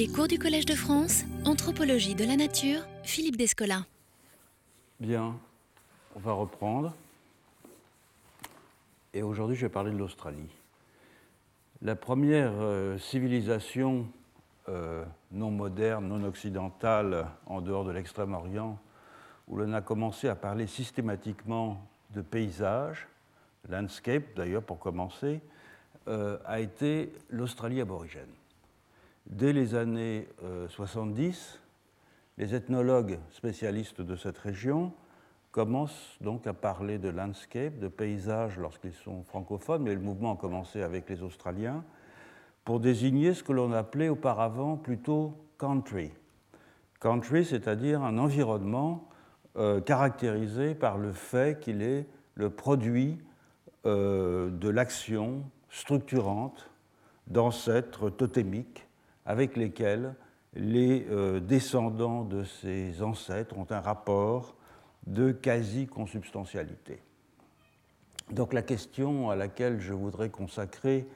Les cours du Collège de France, Anthropologie de la Nature, Philippe Descola. Bien, on va reprendre. Et aujourd'hui, je vais parler de l'Australie. La première euh, civilisation euh, non moderne, non occidentale, en dehors de l'Extrême-Orient, où l'on a commencé à parler systématiquement de paysage, landscape d'ailleurs pour commencer, euh, a été l'Australie aborigène. Dès les années 70, les ethnologues spécialistes de cette région commencent donc à parler de landscape, de paysage lorsqu'ils sont francophones, mais le mouvement a commencé avec les Australiens, pour désigner ce que l'on appelait auparavant plutôt country. Country, c'est-à-dire un environnement euh, caractérisé par le fait qu'il est le produit euh, de l'action structurante d'ancêtres totémiques avec lesquels les euh, descendants de ces ancêtres ont un rapport de quasi-consubstantialité. Donc la question à laquelle je voudrais consacrer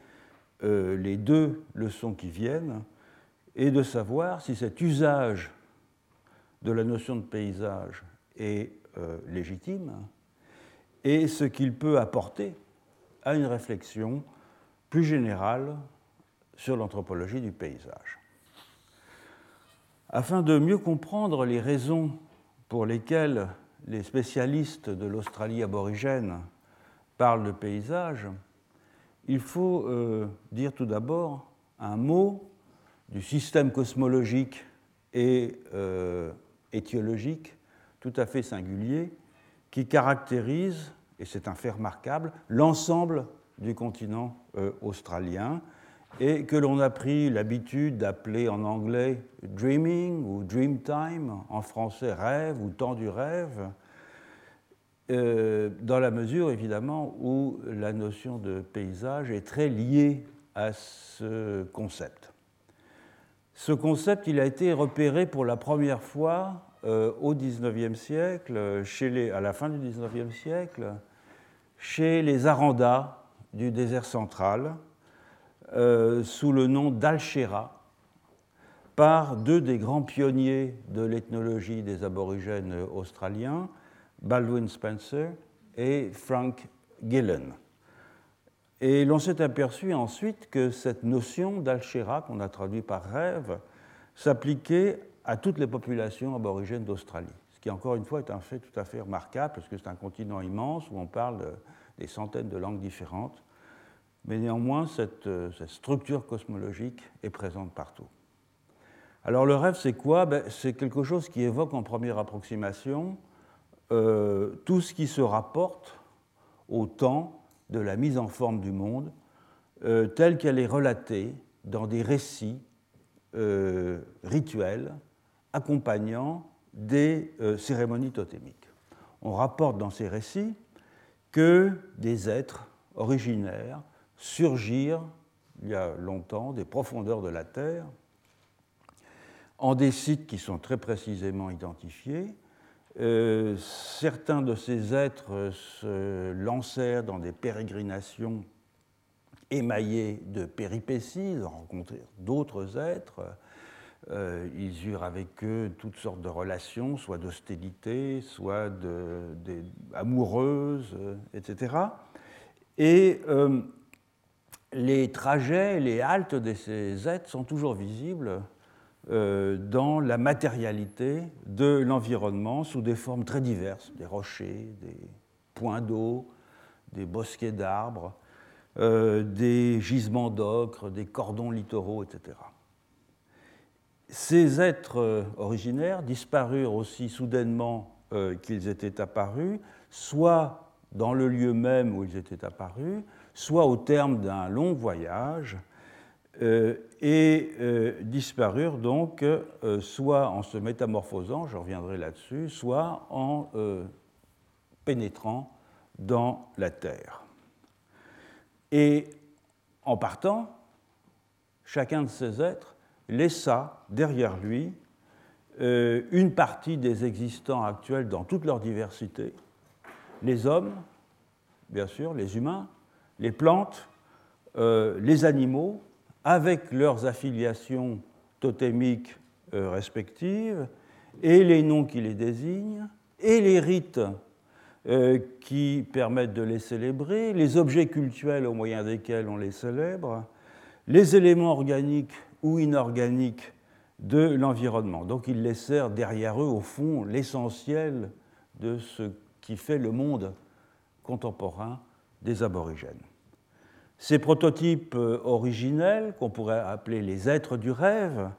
euh, les deux leçons qui viennent est de savoir si cet usage de la notion de paysage est euh, légitime et ce qu'il peut apporter à une réflexion plus générale sur l'anthropologie du paysage. Afin de mieux comprendre les raisons pour lesquelles les spécialistes de l'Australie aborigène parlent de paysage, il faut euh, dire tout d'abord un mot du système cosmologique et euh, étiologique tout à fait singulier qui caractérise, et c'est un fait remarquable, l'ensemble du continent euh, australien et que l'on a pris l'habitude d'appeler en anglais dreaming ou dream time, en français rêve ou temps du rêve, euh, dans la mesure évidemment où la notion de paysage est très liée à ce concept. Ce concept, il a été repéré pour la première fois euh, au XIXe siècle, à la fin du XIXe siècle, chez les Arandas du désert central, euh, sous le nom d'Alchera par deux des grands pionniers de l'ethnologie des aborigènes australiens, Baldwin Spencer et Frank Gillen. Et l'on s'est aperçu ensuite que cette notion d'Alchera, qu'on a traduit par rêve, s'appliquait à toutes les populations aborigènes d'Australie. Ce qui, encore une fois, est un fait tout à fait remarquable, parce que c'est un continent immense où on parle des centaines de langues différentes mais néanmoins, euh, cette, structure cosmologique est présente partout. Alors le rêve, c'est quoi? Ben, C'est quelque chose qui évoque en première approximation euh, tout ce qui se rapporte au temps de la mise en forme du monde, euh, telle qu'elle est relatée dans des récits rituels accompagnant des cérémonies totémiques. On rapporte dans ces récits que des êtres originaires surgir, il y a longtemps, des profondeurs de la Terre, en des sites qui sont très précisément identifiés. Euh, certains de ces êtres se lancèrent dans des pérégrinations émaillées de péripéties, ils ont rencontré d'autres êtres. Euh, ils eurent avec eux toutes sortes de relations, soit d'hostilité, soit de, amoureuses, etc. Et euh, les trajets, les haltes de ces êtres sont toujours visibles euh, dans la matérialité de l'environnement sous des formes très diverses, des rochers, des points d'eau, des bosquets d'arbres, euh, des gisements d'ocre, des cordons littoraux, etc. Ces êtres euh, originaires disparurent aussi soudainement qu'ils étaient apparus, soit dans le lieu même où ils étaient apparus, soit au terme d'un long voyage, euh, et euh, disparurent donc euh, soit en se métamorphosant, je reviendrai là-dessus, soit en pénétrant dans la terre. Et en partant, chacun de ces êtres laissa derrière lui une partie des existants actuels dans toute leur diversité, les hommes, bien sûr, les humains, les plantes, euh, les animaux, avec leurs affiliations totémiques respectives, et les noms qui les désignent, et les rites qui permettent de les célébrer, les objets cultuels au moyen desquels on les célèbre, les éléments organiques ou inorganiques de l'environnement. Donc il laissèrent derrière eux, au fond, l'essentiel de ce qui fait le monde contemporain des aborigènes. Ces prototypes euh, originels, qu'on pourrait appeler les êtres du rêve,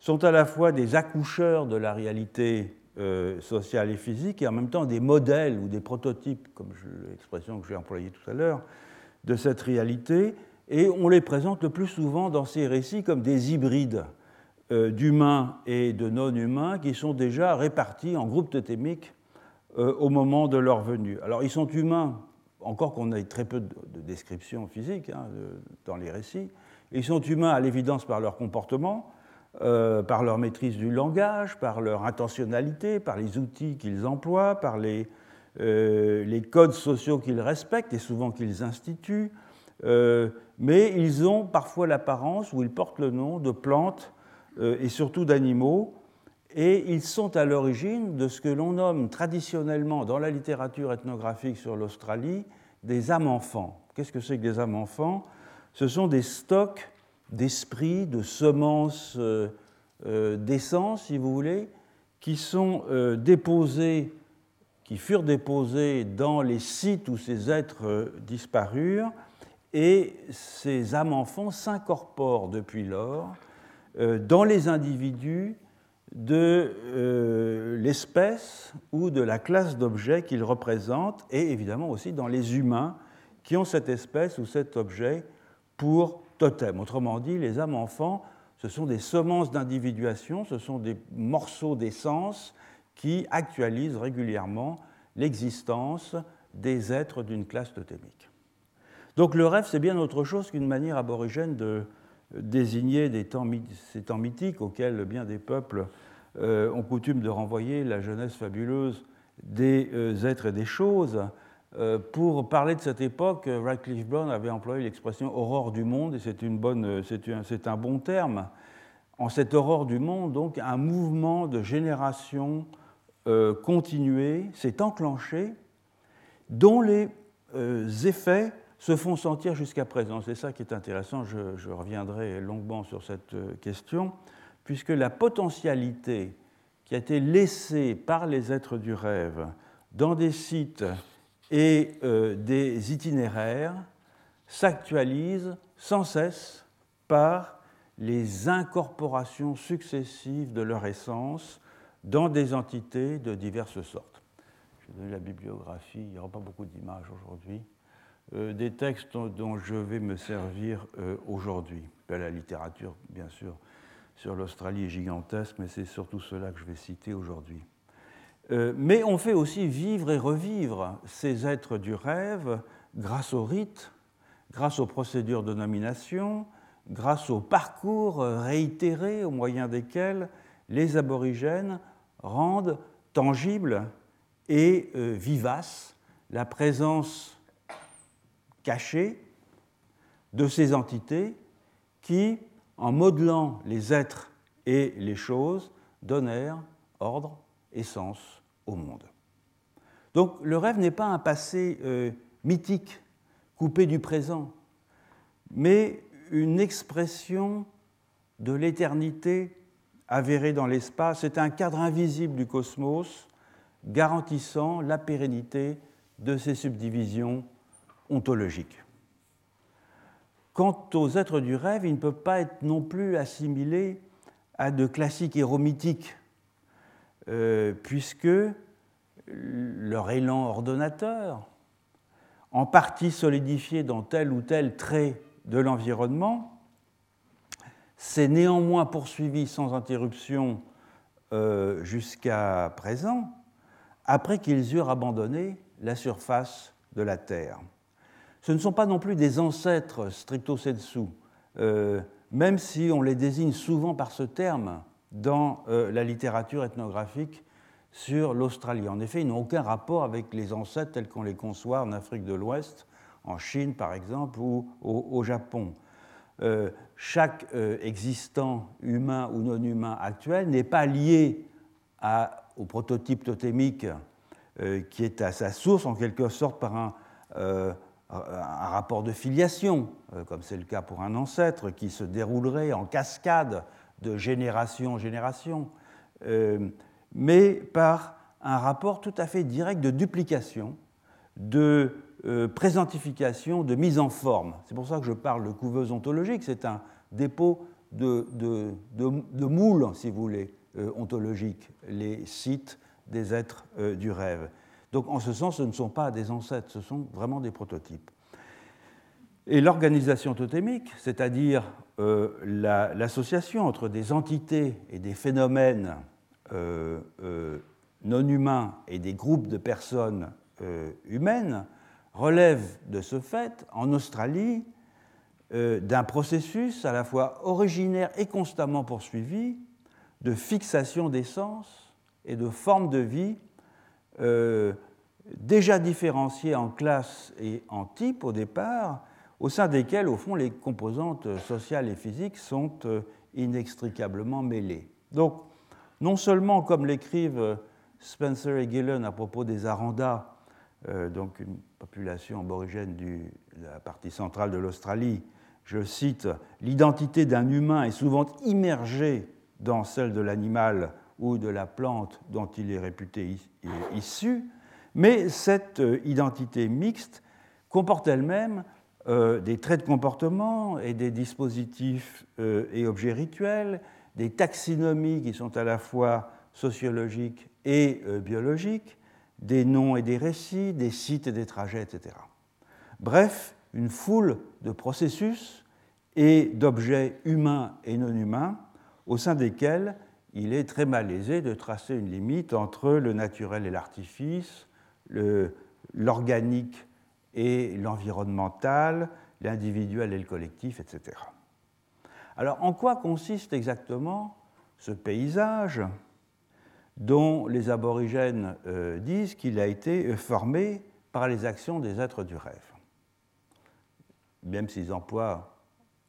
sont à la fois des accoucheurs de la réalité euh, sociale et physique et en même temps des modèles ou des prototypes, comme l'expression que j'ai employée tout à l'heure, de cette réalité. Et on les présente le plus souvent dans ces récits comme des hybrides euh, d'humains et de non-humains qui sont déjà répartis en groupes totémiques au moment de leur venue. Alors ils sont humains, encore qu'on ait très peu de, descriptions physiques hein, dans les récits, ils sont humains à l'évidence par leur comportement, euh, par leur maîtrise du langage, par leur intentionnalité, par les outils qu'ils emploient, par les, les codes sociaux qu'ils respectent et souvent qu'ils instituent, mais ils ont parfois l'apparence ou ils portent le nom de plantes euh, et surtout d'animaux, et ils sont à l'origine de ce que l'on nomme traditionnellement dans la littérature ethnographique sur l'Australie des âmes-enfants. Qu'est-ce que c'est que des âmes-enfants Ce sont des stocks d'esprits, de semences euh, euh, d'essence, si vous voulez, qui sont déposés, qui furent déposés dans les sites où ces êtres disparurent, et ces âmes-enfants s'incorporent depuis lors euh, dans les individus de euh, l'espèce ou de la classe d'objets qu'ils représentent, et évidemment aussi dans les humains qui ont cette espèce ou cet objet pour totem. Autrement dit, les âmes enfants, ce sont des semences d'individuation, ce sont des morceaux d'essence qui actualisent régulièrement l'existence des êtres d'une classe totémique. Donc le rêve, c'est bien autre chose qu'une manière aborigène de désigner des temps, ces temps mythiques auxquels bien des peuples euh, ont coutume de renvoyer la jeunesse fabuleuse des euh, êtres et des choses. Euh, pour parler de cette époque, Radcliffe Brown avait employé l'expression aurore du monde, et c'est, une bonne, un, c'est un bon terme. En cette aurore du monde, donc, un mouvement de génération continué s'est enclenché, dont les effets se font sentir jusqu'à présent. C'est ça qui est intéressant, je, reviendrai longuement sur cette euh, question, puisque la potentialité qui a été laissée par les êtres du rêve dans des sites et euh, des itinéraires s'actualise sans cesse par les incorporations successives de leur essence dans des entités de diverses sortes. Je vais donner la bibliographie, il n'y aura pas beaucoup d'images aujourd'hui. Euh, des textes dont je vais me servir euh, aujourd'hui. Ben, la littérature, bien sûr, sur l'Australie est gigantesque, mais c'est surtout cela que je vais citer aujourd'hui. Euh, mais on fait aussi vivre et revivre ces êtres du rêve grâce aux rites, grâce aux procédures de nomination, grâce aux parcours réitérés au moyen desquels les aborigènes rendent tangible et vivace la présence cachée de ces entités qui, en modelant les êtres et les choses, donnèrent ordre et sens au monde. Donc le rêve n'est pas un passé euh, mythique, coupé du présent, mais une expression de l'éternité avérée dans l'espace. C'est un cadre invisible du cosmos garantissant la pérennité de ces subdivisions ontologique. Quant aux êtres du rêve, ils ne peuvent pas être non plus assimilés à de classiques héros mythiques, euh, puisque leur élan ordonnateur, en partie solidifié dans tel ou tel trait de l'environnement, s'est néanmoins poursuivi sans interruption euh, jusqu'à présent, après qu'ils eurent abandonné la surface de la Terre ce ne sont pas non plus des ancêtres stricto sensu, euh, même si on les désigne souvent par ce terme dans euh, la littérature ethnographique sur l'Australie. En effet, ils n'ont aucun rapport avec les ancêtres tels qu'on les conçoit en Afrique de l'Ouest, en Chine par exemple, ou au, Japon. chaque existant humain ou non humain actuel n'est pas lié au prototype totémique qui est à sa source en quelque sorte par un, un rapport de filiation, comme c'est le cas pour un ancêtre, qui se déroulerait en cascade de génération en génération, mais par un rapport tout à fait direct de duplication, de euh, présentification, de mise en forme. C'est pour ça que je parle de couveuse ontologique, c'est un dépôt de, moules, si vous voulez, euh, ontologiques, les sites des êtres euh, du rêve. Donc en ce sens, ce ne sont pas des ancêtres, ce sont vraiment des prototypes. Et l'organisation totémique, c'est-à-dire l'association entre des entités et des phénomènes non humains et des groupes de personnes euh, humaines relève de ce fait, en Australie, euh, d'un processus à la fois originaire et constamment poursuivi de fixation des sens et de formes de vie euh, déjà différenciées en classes et en types au départ, au sein desquelles, au fond, les composantes sociales et physiques sont inextricablement mêlées. Donc, non seulement, comme l'écrivent Spencer et Gillen à propos des Arandas, euh, donc une population aborigène de la partie centrale de l'Australie, je cite, l'identité d'un humain est souvent immergée dans celle de l'animal ou de la plante dont il est réputé issu, mais cette euh, identité mixte comporte elle-même euh, des traits de comportement et des dispositifs et objets rituels, des taxonomies qui sont à la fois sociologiques et euh, biologiques, des noms et des récits, des sites et des trajets, etc. Bref, une foule de processus et d'objets humains et non humains au sein desquels il est très malaisé de tracer une limite entre le naturel et l'artifice, l'organique et l'environnemental, l'individuel et le collectif, etc. Alors en quoi consiste exactement ce paysage dont les aborigènes euh, disent qu'il a été euh, formé par les actions des êtres du rêve? Même s'ils emploient,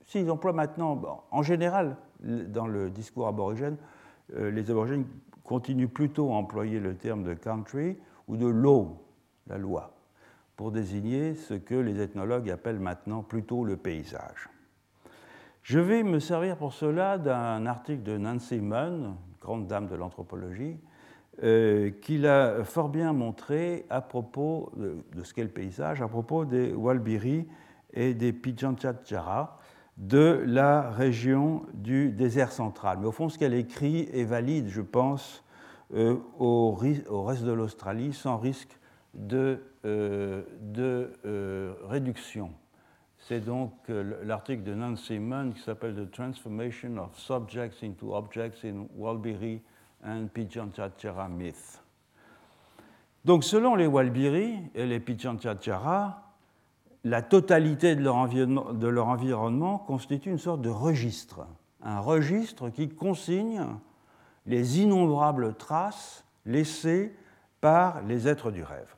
s'ils emploient maintenant, en général, dans le discours aborigène, les aborigènes continuent plutôt à employer le terme de country ou de law, la loi, pour désigner ce que les ethnologues appellent maintenant plutôt le paysage. Je vais me servir pour cela d'un article de Nancy Munn, grande dame de l'anthropologie, euh, qu'il a fort bien montré à propos de, ce qu'est le paysage, à propos des Walbiri et des Pijanchatjara de la région du désert central. Mais au fond, ce qu'elle écrit est valide, je pense, euh, au, reste de l'Australie sans risque de, euh, de réduction. C'est donc l'article de Nancy Munn qui s'appelle The Transformation of Subjects into Objects in Walbiri and Pijanchatjara Myth. Donc, selon les Walbiri et les Pijanchatjara, la totalité de leur, environnement constitue une sorte de registre, un registre qui consigne les innombrables traces laissées par les êtres du rêve.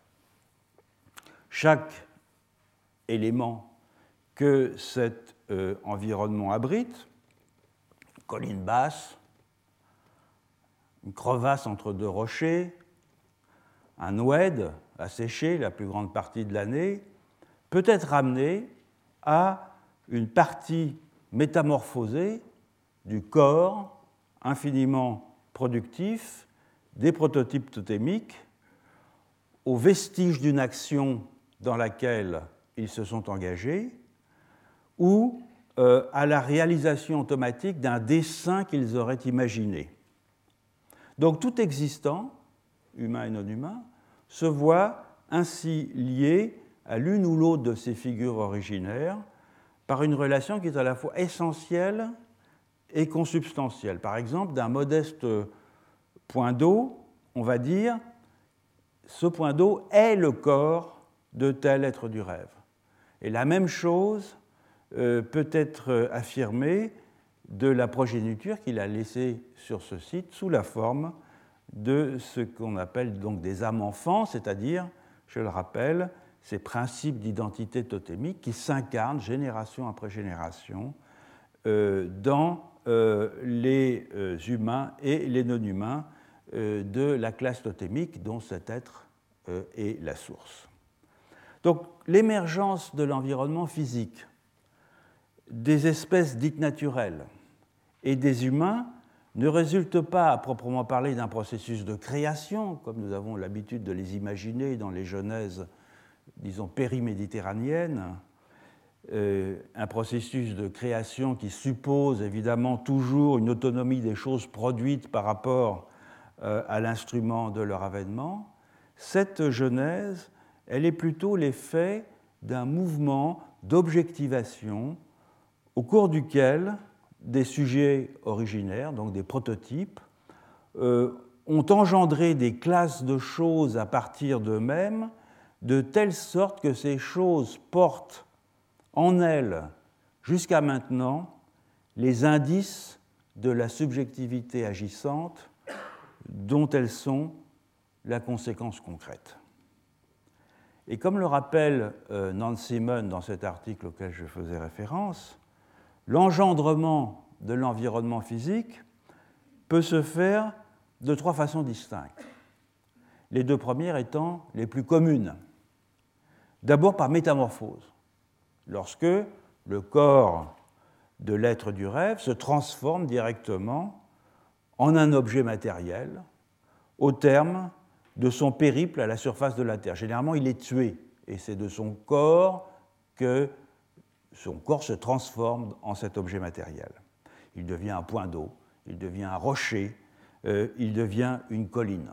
Chaque élément que cet euh, environnement abrite, colline basse, une crevasse entre deux rochers, un oued asséché la plus grande partie de l'année, peut être ramené à une partie métamorphosée du corps infiniment productif des prototypes totémiques, aux vestiges d'une action dans laquelle ils se sont engagés, ou euh, à la réalisation automatique d'un dessin qu'ils auraient imaginé. Donc tout existant, humain et non humain, se voit ainsi lié à l'une ou l'autre de ces figures originaires par une relation qui est à la fois essentielle et consubstantielle. Par exemple, d'un modeste point d'eau, on va dire ce point d'eau est le corps de tel être du rêve. Et la même chose euh, peut être euh, affirmé de la progéniture qu'il a laissée sur ce site sous la forme de ce qu'on appelle donc des âmes enfants, c'est-à-dire, je le rappelle, ces principes d'identité totémique qui s'incarnent génération après génération dans les humains et les non-humains de la classe totémique dont cet être est la source. Donc l'émergence de l'environnement physique, des espèces dites naturelles et des humains ne résulte pas à proprement parler d'un processus de création, comme nous avons l'habitude de les imaginer dans les genèses, disons, périméditerranéennes, euh, un processus de création qui suppose évidemment toujours une autonomie des choses produites par rapport euh, à l'instrument de leur avènement, cette genèse, elle est plutôt l'effet d'un mouvement d'objectivation au cours duquel des sujets originaires, donc des prototypes, euh, ont engendré des classes de choses à partir d'eux-mêmes, de telle sorte que ces choses portent en elles, jusqu'à maintenant, les indices de la subjectivité agissante dont elles sont la conséquence concrète. Et comme le rappelle euh, Nancy Munn dans cet article auquel je faisais référence, l'engendrement de l'environnement physique peut se faire de trois façons distinctes. Les deux premières étant les plus communes. D'abord par métamorphose, lorsque le corps de l'être du rêve se transforme directement en un objet matériel au terme de son périple à la surface de la Terre. Généralement, il est tué, et c'est de son corps que son corps se transforme en cet objet matériel. Il devient un point d'eau, il devient un rocher, euh, il devient une colline.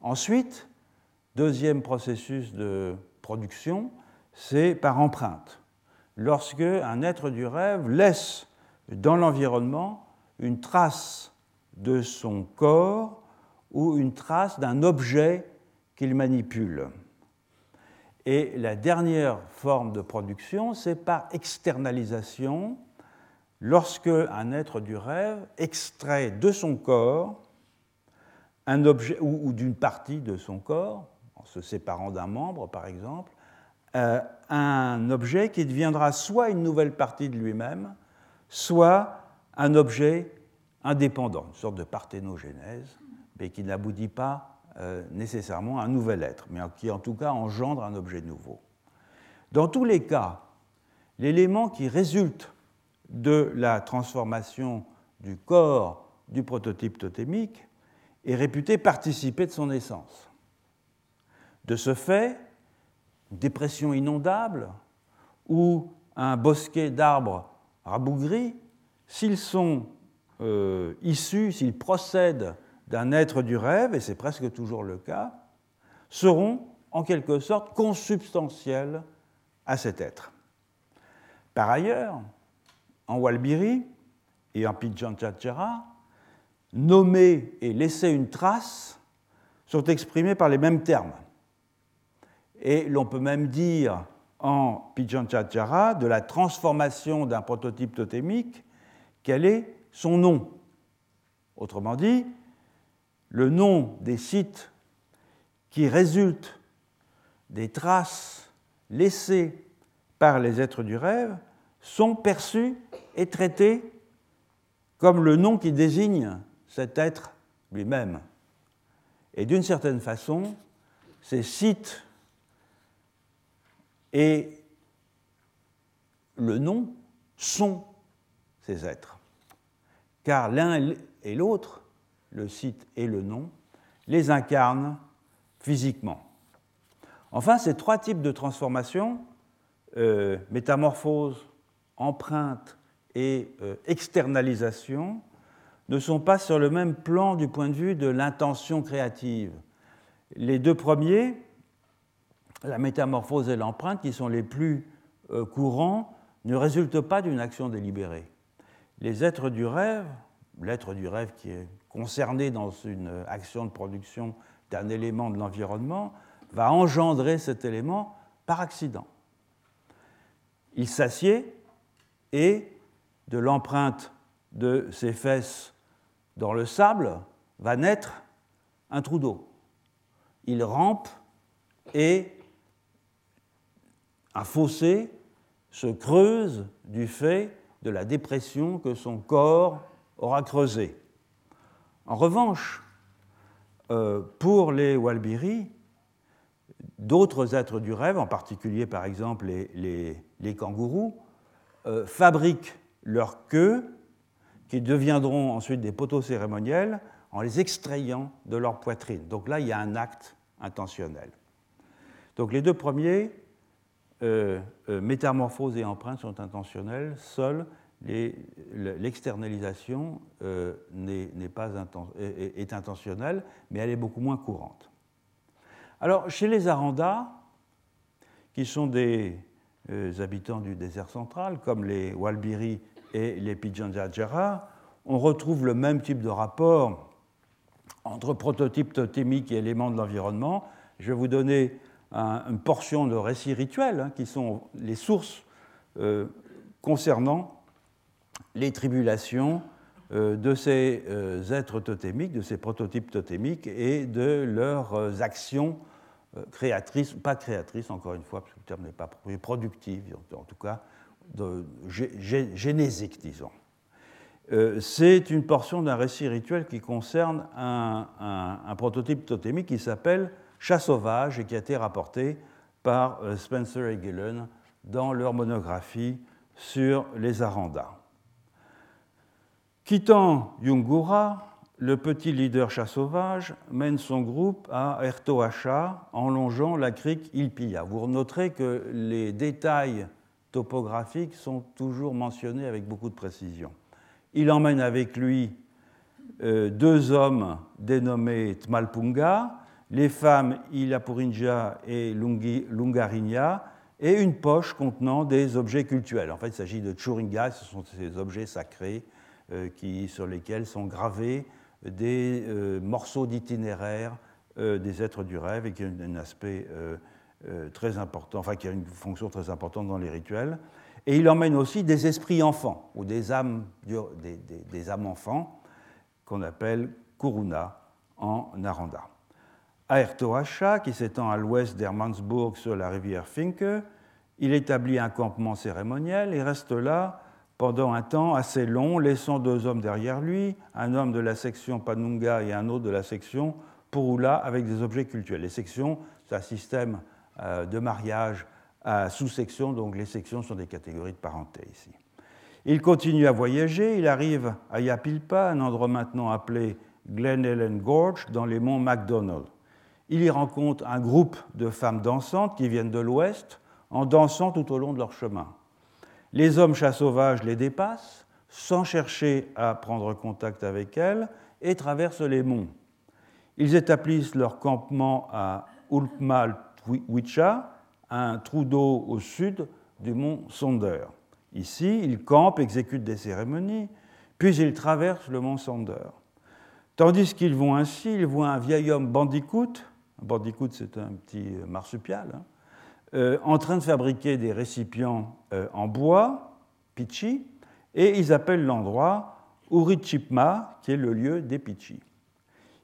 Ensuite, deuxième processus de production, c'est par empreinte. Lorsque un être du rêve laisse dans l'environnement une trace de son corps ou une trace d'un objet qu'il manipule. Et la dernière forme de production, c'est par externalisation, lorsque un être du rêve extrait de son corps un objet ou, d'une partie de son corps, se séparant d'un membre par exemple, euh, un objet qui deviendra soit une nouvelle partie de lui-même, soit un objet indépendant, une sorte de parthénogénèse, mais qui n'aboutit pas euh, nécessairement un nouvel être, mais qui en tout cas engendre un objet nouveau. Dans tous les cas, l'élément qui résulte de la transformation du corps du prototype totémique est réputé participer de son essence. De ce fait, une dépression inondable ou un bosquet d'arbres rabougris, s'ils sont euh, issus, s'ils procèdent d'un être du rêve, et c'est presque toujours le cas, seront en quelque sorte consubstantiels à cet être. Par ailleurs, en Walbiri et en Pijanchatchara, nommer et laisser une trace sont exprimés par les mêmes termes. Et l'on peut même dire en Pijanchatchara de la transformation d'un prototype totémique quel est son nom? Autrement dit, le nom des sites qui résultent des traces laissées par les êtres du rêve sont perçus et traités comme le nom qui désigne cet être lui-même. Et d'une certaine façon, ces sites et le nom sont ces êtres. Car l'un et l'autre le site et le nom, les incarnent physiquement. Enfin, ces trois types de transformations, euh, métamorphose, empreinte et euh, externalisation, ne sont pas sur le même plan du point de vue de l'intention créative. Les deux premiers, la métamorphose et l'empreinte, qui sont les plus euh, courants, ne résultent pas d'une action délibérée. Les êtres du rêve, l'être du rêve qui est concerné dans une action de production d'un élément de l'environnement va engendrer cet élément par accident. Il s'assied et de l'empreinte de ses fesses dans le sable va naître un trou d'eau. Il rampe et un fossé se creuse du fait de la dépression que son corps aura creusée. En revanche, euh, pour les Walbiri, d'autres êtres du rêve, en particulier par exemple les, kangourous, euh, fabriquent leur queue qui deviendront ensuite des poteaux cérémoniels en les extrayant de leur poitrine. Donc là, il y a un acte intentionnel. Donc les deux premiers, euh, euh, métamorphose et empreinte, sont intentionnels. Seule l'externalisation euh, n'est est, intentionnelle, mais elle est beaucoup moins courante. Alors, chez les Arandas, qui sont des habitants du désert central, comme les Walbiri et les Pidjanjajara, on retrouve le même type de rapport entre prototype totémique et éléments de l'environnement. Je vais vous donner une portion de récits rituels, hein, qui sont les sources euh, concernant les tribulations euh, de ces euh, êtres totémiques, de ces prototypes totémiques et de leurs actions créatrices, pas créatrices encore une fois, parce que le terme n'est pas productive, en tout cas de, génésique, disons. C'est une portion d'un récit rituel qui concerne un, un prototype totémique qui s'appelle Chat sauvage et qui a été rapporté par euh, Spencer et Gillen dans leur monographie sur les Arandas. Quittant Yungura, le petit leader chat sauvage mène son groupe à Ertoacha en longeant la crique Ilpia. Vous noterez que les détails topographiques sont toujours mentionnés avec beaucoup de précision. Il emmène avec lui euh, deux hommes dénommés Tmalpunga, les femmes Ilapurinja et Lungarinja, et une poche contenant des objets cultuels. En fait, il s'agit de churinga, ce sont ces objets sacrés euh, qui, sur lesquels sont gravés des euh, morceaux d'itinéraire euh, des êtres du rêve et qui ont un aspect très important, enfin qui a une fonction très importante dans les rituels. Et il emmène aussi des esprits enfants ou des âmes, des, des âmes enfants qu'on appelle kuruna en Naranda. À qui s'étend à l'ouest d'Hermannsburg sur la rivière Finke, il établit un campement cérémoniel et reste là pendant un temps assez long, laissant deux hommes derrière lui, un homme de la section Panunga et un autre de la section Purula avec des objets cultuels. Les sections, c'est un système euh, de mariage à sous-sections, donc les sections sont des catégories de parenté ici. Il continue à voyager, il arrive à Yapilpa, un endroit maintenant appelé Glen Ellen Gorge, dans les monts MacDonald. Il y rencontre un groupe de femmes dansantes qui viennent de l'ouest en dansant tout au long de leur chemin. Les hommes chats sauvages les dépassent sans chercher à prendre contact avec elles et traversent les monts. Ils établissent leur campement à Ulpmal-Wicha, un trou d'eau au sud du mont Sonder. Ici, ils campent, exécutent des cérémonies, puis ils traversent le mont Sonder. Tandis qu'ils vont ainsi, ils voient un vieil homme bandicoot bandicoot, c'est un petit marsupial, hein. euh, en train de fabriquer des récipients euh, en bois, pitchi, et ils appellent l'endroit Urichipma, qui est le lieu des pitchi.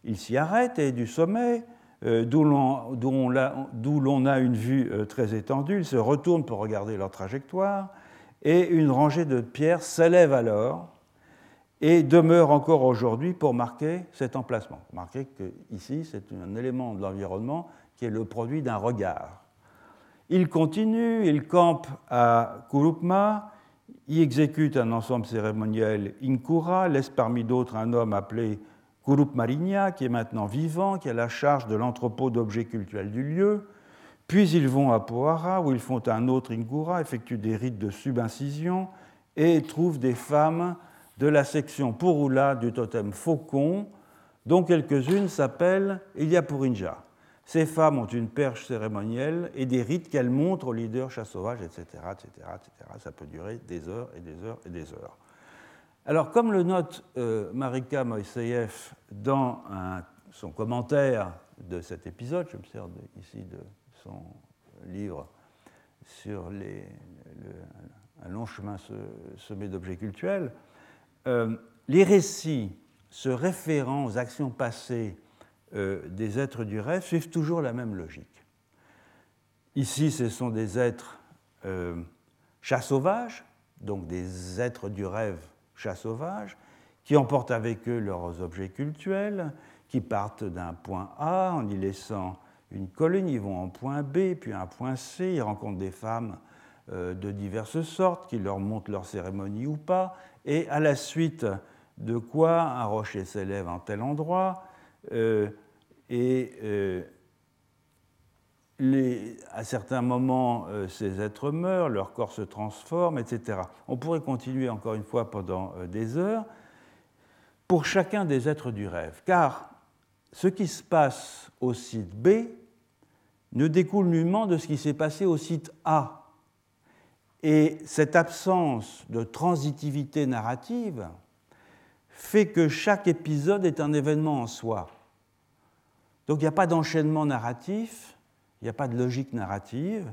Ils s'y arrêtent et du sommet, euh, d'où l'on a une vue très étendue, ils se retournent pour regarder leur trajectoire, et une rangée de pierres s'élève alors et demeure encore aujourd'hui pour marquer cet emplacement. Marquez qu'ici, c'est un élément de l'environnement qui est le produit d'un regard. Il continue, il campe à Kurupma, y exécute un ensemble cérémoniel Inkura, laisse parmi d'autres un homme appelé Kurupmarinya, qui est maintenant vivant, qui a la charge de l'entrepôt d'objets cultuels du lieu. Puis ils vont à Pohara, où ils font un autre Inkura, effectuent des rites de subincision et trouvent des femmes de la section Purula du totem faucon, dont quelques-unes s'appellent Ilyapurinja. Ces femmes ont une perche cérémonielle et des rites qu'elles montrent aux leaders chats sauvages, etc., etc., etc. Ça peut durer des heures et des heures et des heures. Alors, comme le note euh, Marika Moiseyev dans son commentaire de cet épisode, je me sers ici de son livre sur les, un long chemin semé d'objets cultuels, euh, les récits se référant aux actions passées euh, des êtres du rêve suivent toujours la même logique. Ici, ce sont des êtres euh, chats sauvages, donc des êtres du rêve chat sauvage, qui emportent avec eux leurs objets cultuels, qui partent d'un point A en y laissant une colline, ils vont en point B, puis un point C, ils rencontrent des femmes de diverses sortes qui leur montrent leur cérémonie ou pas, et à la suite de quoi un rocher s'élève en tel endroit, euh, et euh, à certains moments, ces êtres meurent, leur corps se transforme, etc. On pourrait continuer encore une fois pendant des heures pour chacun des êtres du rêve, car ce qui se passe au site B ne découle nullement de ce qui s'est passé au site A. Et cette absence de transitivité narrative fait que chaque épisode est un événement en soi. Donc il n'y a pas d'enchaînement narratif, il n'y a pas de logique narrative.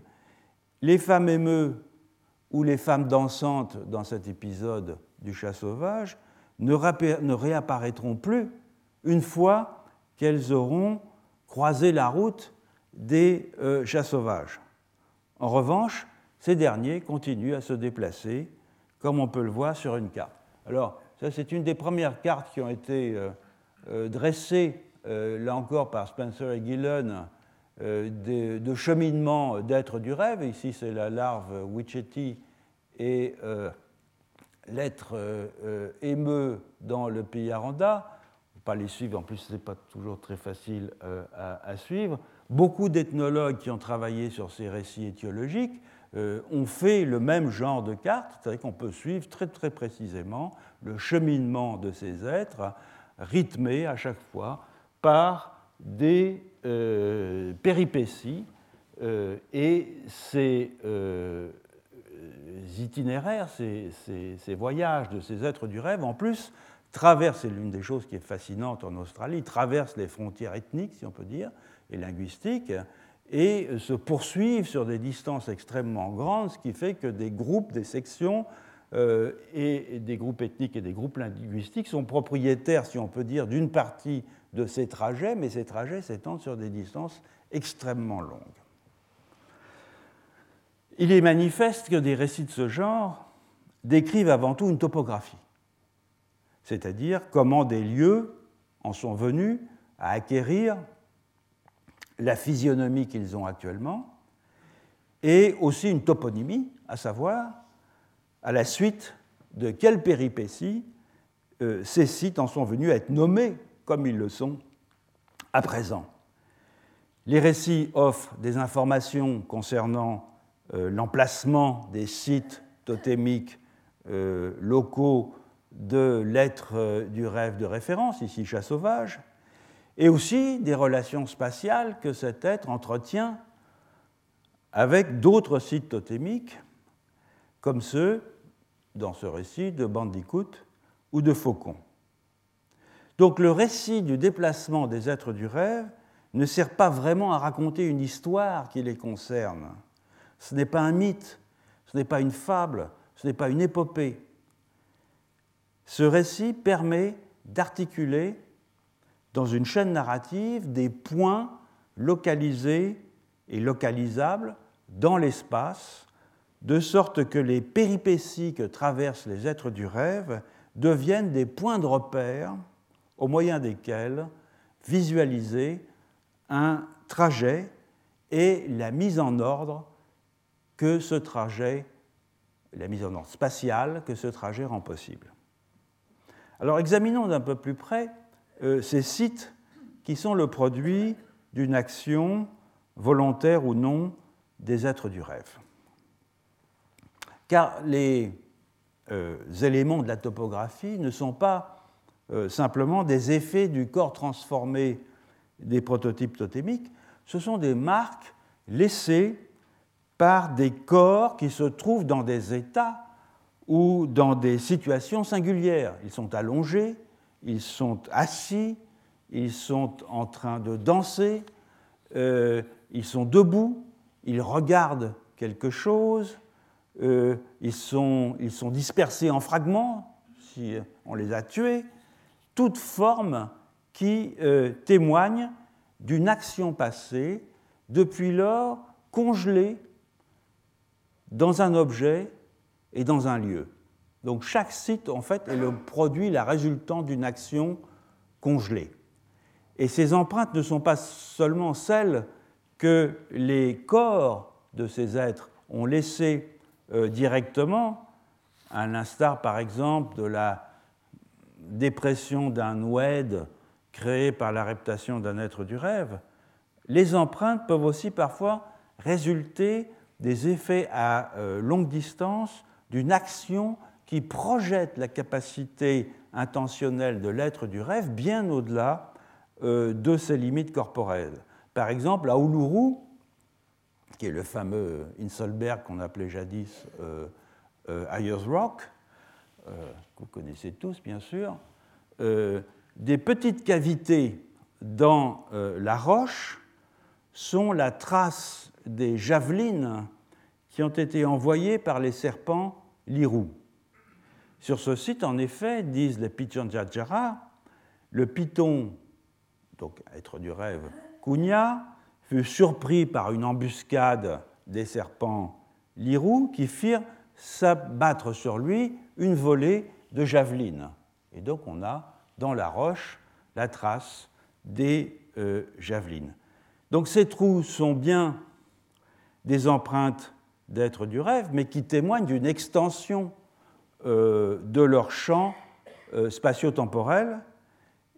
Les femmes émeues ou les femmes dansantes dans cet épisode du chat sauvage ne réapparaîtront plus une fois qu'elles auront croisé la route des euh, chats sauvages. En revanche, ces derniers continuent à se déplacer, comme on peut le voir sur une carte. Alors, ça, c'est une des premières cartes qui ont été euh, euh, dressées, là encore, par Spencer et Gillen, de, de, cheminement d'êtres du rêve. Ici, c'est la larve Wicheti et l'être émeux dans le pays Aranda. Pas les suivre, en plus, ce n'est pas toujours très facile à suivre. Beaucoup d'ethnologues qui ont travaillé sur ces récits étiologiques euh, ont fait le même genre de carte, c'est-à-dire qu'on peut suivre très très précisément le cheminement de ces êtres, rythmé à chaque fois par des euh, péripéties, euh, et ces itinéraires, ces, ces, voyages de ces êtres du rêve, en plus, traversent, c'est l'une des choses qui est fascinante en Australie, traversent les frontières ethniques, si on peut dire, et linguistique et se poursuivent sur des distances extrêmement grandes, ce qui fait que des groupes, des sections euh, et des groupes ethniques et des groupes linguistiques sont propriétaires, si on peut dire, d'une partie de ces trajets, mais ces trajets s'étendent sur des distances extrêmement longues. Il est manifeste que des récits de ce genre décrivent avant tout une topographie, c'est-à-dire comment des lieux en sont venus à acquérir la physionomie qu'ils ont actuellement, et aussi une toponymie, à savoir à la suite de quelles péripéties euh, ces sites en sont venus à être nommés comme ils le sont à présent. Les récits offrent des informations concernant euh, l'emplacement des sites totémiques euh, locaux de l'être du rêve de référence, ici chat sauvage, et aussi des relations spatiales que cet être entretient avec d'autres sites totémiques, comme ceux, dans ce récit, de Bandicoot ou de Faucon. Donc le récit du déplacement des êtres du rêve ne sert pas vraiment à raconter une histoire qui les concerne. Ce n'est pas un mythe, ce n'est pas une fable, ce n'est pas une épopée. Ce récit permet d'articuler dans une chaîne narrative des points localisés et localisables dans l'espace, de sorte que les péripéties que traversent les êtres du rêve deviennent des points de repère au moyen desquels visualiser un trajet et la mise en ordre que ce trajet, la mise en ordre spatiale que ce trajet rend possible. Alors examinons d'un peu plus près ces sites qui sont le produit d'une action volontaire ou non des êtres du rêve. Car les euh, éléments de la topographie ne sont pas euh, simplement des effets du corps transformé des prototypes totémiques, ce sont des marques laissées par des corps qui se trouvent dans des états ou dans des situations singulières. Ils sont allongés, ils sont assis, ils sont en train de danser, euh, ils sont debout, ils regardent quelque chose, euh, ils, sont, dispersés en fragments, si on les a tués, toute forme qui euh, témoigne d'une action passée, depuis lors congelée dans un objet et dans un lieu. Donc chaque site, en fait, est le produit, la résultante d'une action congelée. Et ces empreintes ne sont pas seulement celles que les corps de ces êtres ont laissées euh, directement, à l'instar par exemple de la dépression d'un oued créé par la reptation d'un être du rêve, les empreintes peuvent aussi parfois résulter des effets à euh, longue distance d'une action qui projette la capacité intentionnelle de l'être du rêve bien au-delà euh, de ses limites corporelles. Par exemple, à Uluru, qui est le fameux Inselberg qu'on appelait jadis euh, Ayers Rock, que vous connaissez tous bien sûr, des petites cavités dans la roche sont la trace des javelines qui ont été envoyées par les serpents lirou. Sur ce site, en effet, disent les Pichonjajara, le python, donc être du rêve, Kunya, fut surpris par une embuscade des serpents lirou qui firent s'abattre sur lui une volée de javelines. Et donc on a dans la roche la trace des euh, javelines. Donc ces trous sont bien des empreintes d'êtres du rêve, mais qui témoignent d'une extension de leur champ euh, spatio-temporel.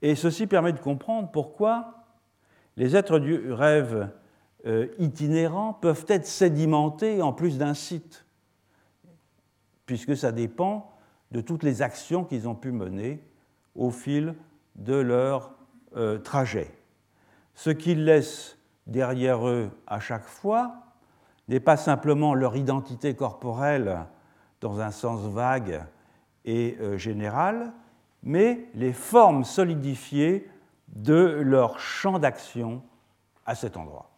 Et ceci permet de comprendre pourquoi les êtres du rêve euh, itinérants peuvent être sédimentés en plus d'un site, puisque ça dépend de toutes les actions qu'ils ont pu mener au fil de leur trajet. Ce qui laisse derrière eux à chaque fois n'est pas simplement leur identité corporelle dans un sens vague et euh, général, mais les formes solidifiées de leur champ d'action à cet endroit.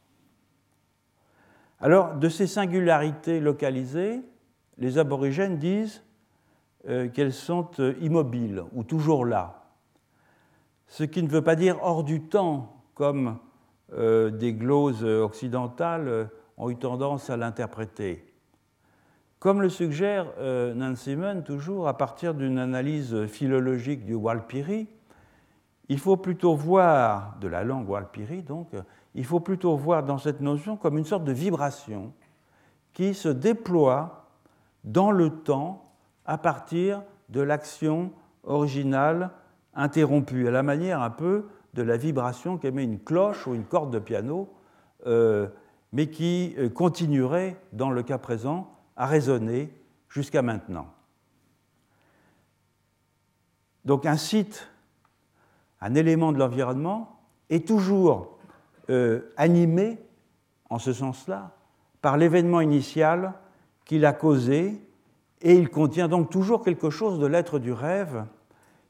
Alors, de ces singularités localisées, les aborigènes disent euh, qu'elles sont euh, immobiles ou toujours là, ce qui ne veut pas dire hors du temps, comme des gloses occidentales ont eu tendance à l'interpréter. Comme le suggère euh, Nancy toujours à partir d'une analyse philologique du Walpiri, il faut plutôt voir, de la langue Walpiri donc, il faut plutôt voir dans cette notion comme une sorte de vibration qui se déploie dans le temps à partir de l'action originale interrompue, à la manière un peu de la vibration qu'émet une cloche ou une corde de piano, euh, mais qui euh, continuerait, dans le cas présent, à résonner jusqu'à maintenant. Donc un site, un élément de l'environnement, est toujours euh, animé, en ce sens-là, par l'événement initial qu'il a causé, et il contient donc toujours quelque chose de l'être du rêve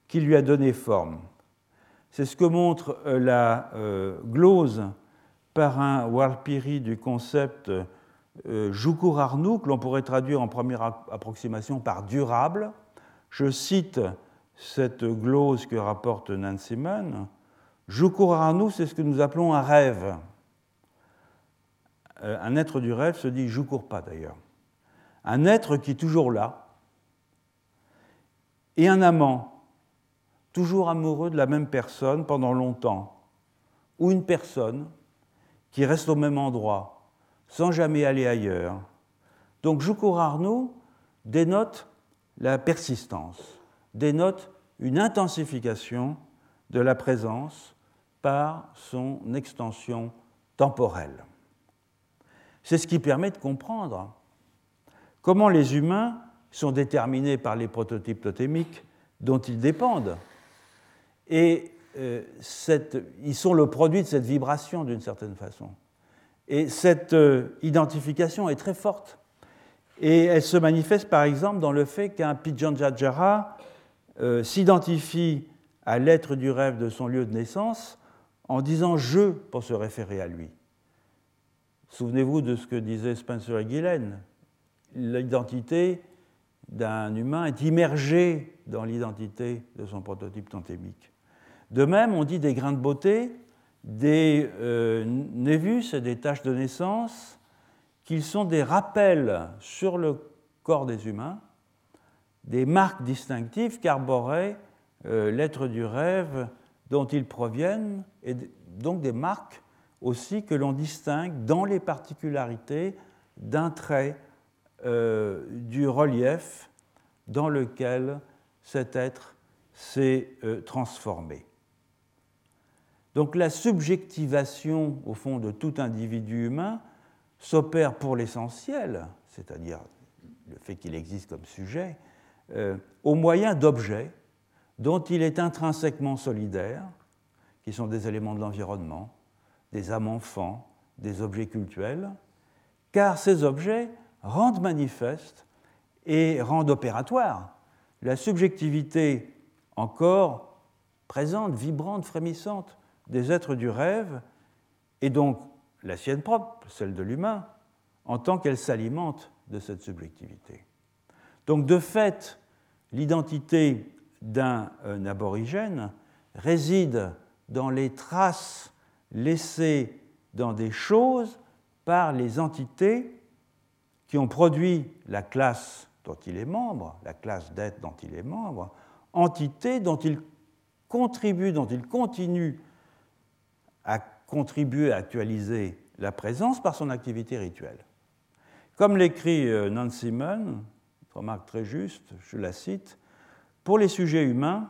qui lui a donné forme. C'est ce que montre euh, la euh, glose par un Warpiri du concept euh, Jukurarnu, que l'on pourrait traduire en première approximation par durable. Je cite cette glose que rapporte Nancy Mann. Jukurarnu, c'est ce que nous appelons un rêve. Un être du rêve se dit Jukur pas d'ailleurs. Un être qui est toujours là. Et un amant toujours amoureux de la même personne pendant longtemps, ou une personne qui reste au même endroit, sans jamais aller ailleurs. Donc Jukur Arnaud dénote la persistance, dénote une intensification de la présence par son extension temporelle. C'est ce qui permet de comprendre comment les humains sont déterminés par les prototypes totémiques dont ils dépendent et euh, ils sont le produit de cette vibration d'une certaine façon. Et cette euh, identification est très forte. Et elle se manifeste par exemple dans le fait qu'un Pijanjajara euh, s'identifie à l'être du rêve de son lieu de naissance en disant je pour se référer à lui. Souvenez-vous de ce que disait Spencer et Gillen. L'identité d'un humain est immergée dans l'identité de son prototype tantémique. De même, on dit des grains de beauté, des euh, névus et des taches de naissance, qu'ils sont des rappels sur le corps des humains des marques distinctives qu'arborait euh, l'être du rêve dont ils proviennent, et donc des marques aussi que l'on distingue dans les particularités d'un trait euh, du relief dans lequel cet être s'est euh, transformé. Donc la subjectivation, au fond, de tout individu humain s'opère pour l'essentiel, c'est-à-dire le fait qu'il existe comme sujet, euh, au moyen d'objets dont il est intrinsèquement solidaire, qui sont des éléments de l'environnement, des âmes enfants, des objets cultuels, car ces objets rendent manifeste et rendent opératoire la subjectivité encore présente, vibrante, frémissante des êtres du rêve, et donc la sienne propre, celle de l'humain, en tant qu'elle s'alimente de cette subjectivité. Donc de fait, l'identité d'un aborigène réside dans les traces laissées dans des choses par les entités qui ont produit la classe dont il est membre, la classe d'être dont il est membre, entité dont il contribue, dont il continue à contribuer à actualiser la présence par son activité rituelle. Comme l'écrit euh, Nancy Simon, remarque très juste, je la cite, pour les sujets humains,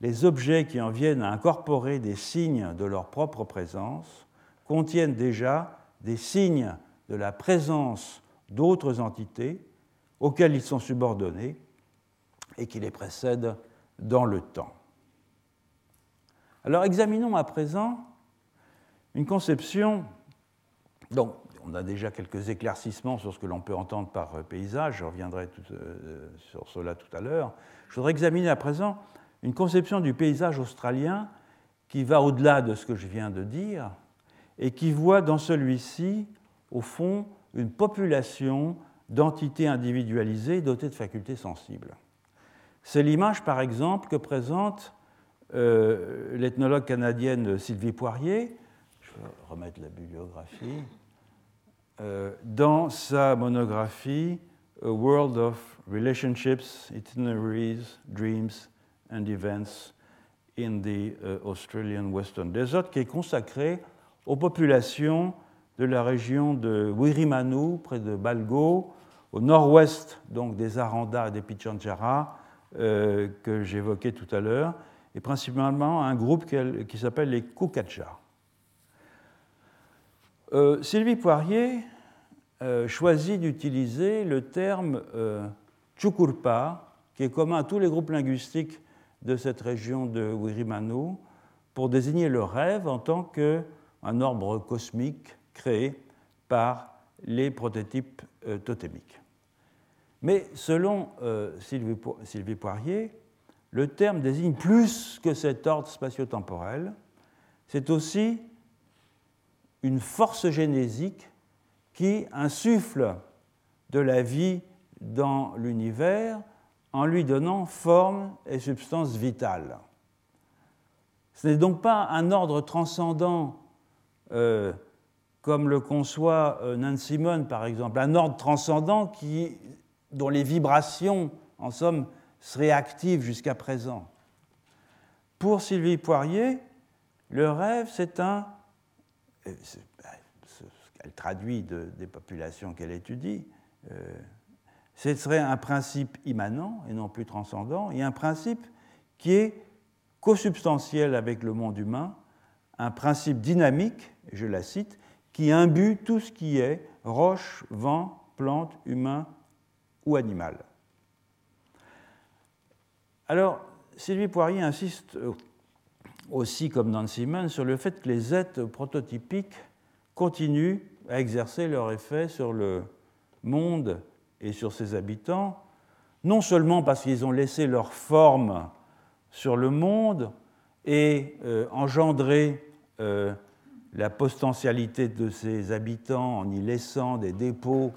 les objets qui en viennent à incorporer des signes de leur propre présence contiennent déjà des signes de la présence d'autres entités auxquelles ils sont subordonnés et qui les précèdent dans le temps. Alors examinons à présent une conception donc on a déjà quelques éclaircissements sur ce que l'on peut entendre par paysage, je reviendrai euh, sur cela tout à l'heure. Je voudrais examiner à présent une conception du paysage australien qui va au-delà de ce que je viens de dire et qui voit dans celui-ci, au fond, une population d'entités individualisées dotées de facultés sensibles. C'est l'image, par exemple, que présente euh, l'ethnologue canadienne Sylvie Poirier, je vais remettre la bibliographie, euh, dans sa monographie A World of Relationships, Itineraries, Dreams and Events in the uh, Australian Western Desert, qui est consacrée aux populations de la région de Wirimanu, près de Balgo, au nord-ouest donc des Aranda et des Pichanchara, euh, que j'évoquais tout à l'heure, et principalement un groupe qui, s'appelle les Kukacha. Euh, Sylvie Poirier euh, choisit d'utiliser le terme Chukurpa, qui est commun à tous les groupes linguistiques de cette région de Wirimanu, pour désigner le rêve en tant qu'un ordre cosmique créé par les prototypes euh, totémiques. Mais selon euh, Sylvie Poirier, le terme désigne plus que cet ordre spatio-temporel, c'est aussi une force génésique qui insuffle de la vie dans l'univers en lui donnant forme et substance vitale. Ce n'est donc pas un ordre transcendant euh, comme le conçoit euh, Nancy Simon, par exemple, un ordre transcendant qui, dont les vibrations, en somme, seraient actives jusqu'à présent. Pour Sylvie Poirier, le rêve, c'est un. Bah, ce qu'elle traduit des populations qu'elle étudie, euh, ce serait un principe immanent et non plus transcendant, et un principe qui est co-substantiel avec le monde humain, un principe dynamique, je la cite, qui imbue tout ce qui est roche, vent, plante, humain ou animal. Alors, Sylvie Poirier insiste aussi, comme dans Simon, sur le fait que les êtres prototypiques continuent à exercer leur effet sur le monde et sur ses habitants, non seulement parce qu'ils ont laissé leur forme sur le monde et euh, engendré euh, la potentialité de ses habitants en y laissant des dépôts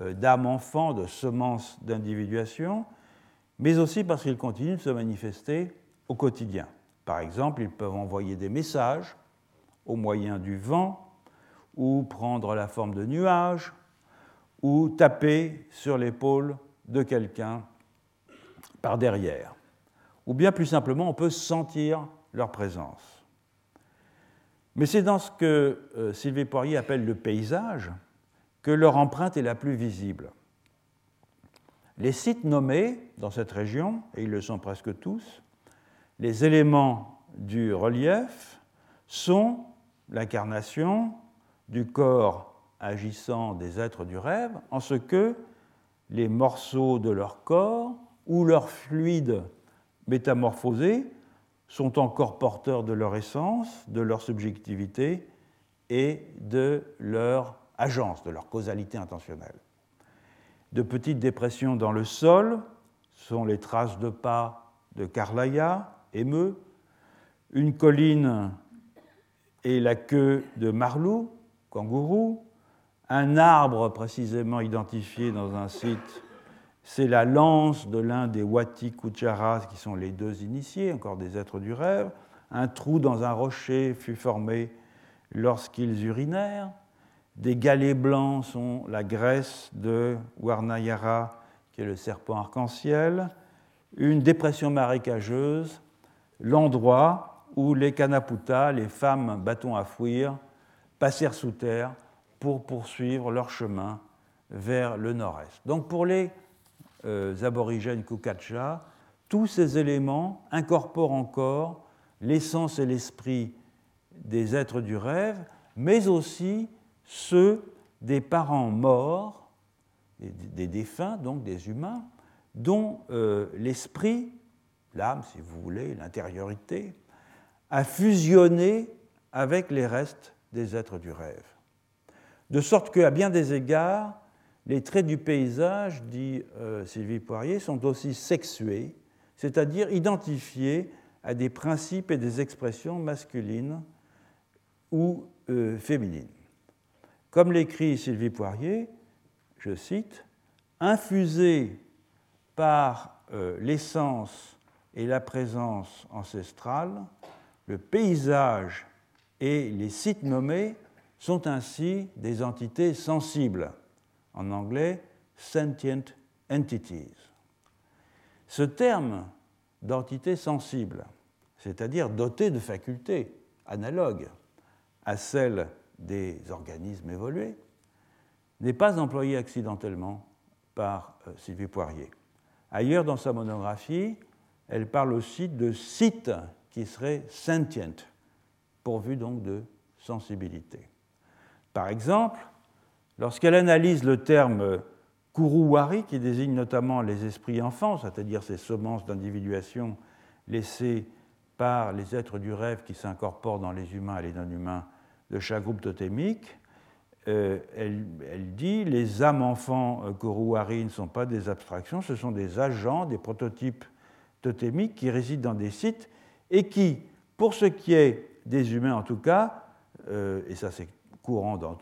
euh, d'âmes enfants, de semences d'individuation, mais aussi parce qu'ils continuent de se manifester au quotidien. Par exemple, ils peuvent envoyer des messages au moyen du vent, ou prendre la forme de nuages, ou taper sur l'épaule de quelqu'un par derrière. Ou bien plus simplement, on peut sentir leur présence. Mais c'est dans ce que euh, Sylvie Poirier appelle le paysage que leur empreinte est la plus visible. Les sites nommés dans cette région, et ils le sont presque tous, les éléments du relief sont l'incarnation du corps agissant des êtres du rêve, en ce que les morceaux de leur corps ou leurs fluides métamorphosés sont encore porteurs de leur essence, de leur subjectivité et de leur agence, de leur causalité intentionnelle. De petites dépressions dans le sol sont les traces de pas de Carlaya, une colline et la queue de Marlou, kangourou, un arbre précisément identifié dans un site, c'est la lance de l'un des Wati Kucharas, qui sont les deux initiés, encore des êtres du rêve. Un trou dans un rocher fut formé lorsqu'ils urinèrent. Des galets blancs sont la graisse de Warnayara, qui est le serpent arc-en-ciel. Une dépression marécageuse, l'endroit où les Kanaputa, les femmes bâtons à fouir, passèrent sous terre pour poursuivre leur chemin vers le nord-est. Donc pour les euh, aborigènes Kukacha, tous ces éléments incorporent encore l'essence et l'esprit des êtres du rêve, mais aussi ceux des parents morts, des, défunts, donc des humains, dont euh, l'esprit, l'âme si vous voulez, l'intériorité, a fusionné avec les restes des êtres du rêve. De sorte qu'à bien des égards, les traits du paysage, dit euh, Sylvie Poirier, sont aussi sexués, c'est-à-dire identifiés à des principes et des expressions masculines ou euh, féminines. Comme l'écrit Sylvie Poirier, je cite, infusé par euh, l'essence et la présence ancestrale, le paysage et les sites nommés sont ainsi des entités sensibles, en anglais sentient entities. Ce terme d'entité sensible, c'est-à-dire doté de facultés analogues à celles des organismes évolués, n'est pas employé accidentellement par euh, Sylvie Poirier. Ailleurs dans sa monographie, elle parle aussi de sites qui seraient sentient, pourvus donc de sensibilité. Par exemple, lorsqu'elle analyse le terme kuruwari, qui désigne notamment les esprits enfants, c'est-à-dire ces semences d'individuation laissées par les êtres du rêve qui s'incorporent dans les humains et les non-humains de chaque groupe totémique, euh, elle, dit les âmes enfants euh, ne sont pas des abstractions, ce sont des agents, des prototypes totémiques qui résident dans des sites et qui, pour ce qui est des humains en tout cas, euh, et ça c'est courant dans,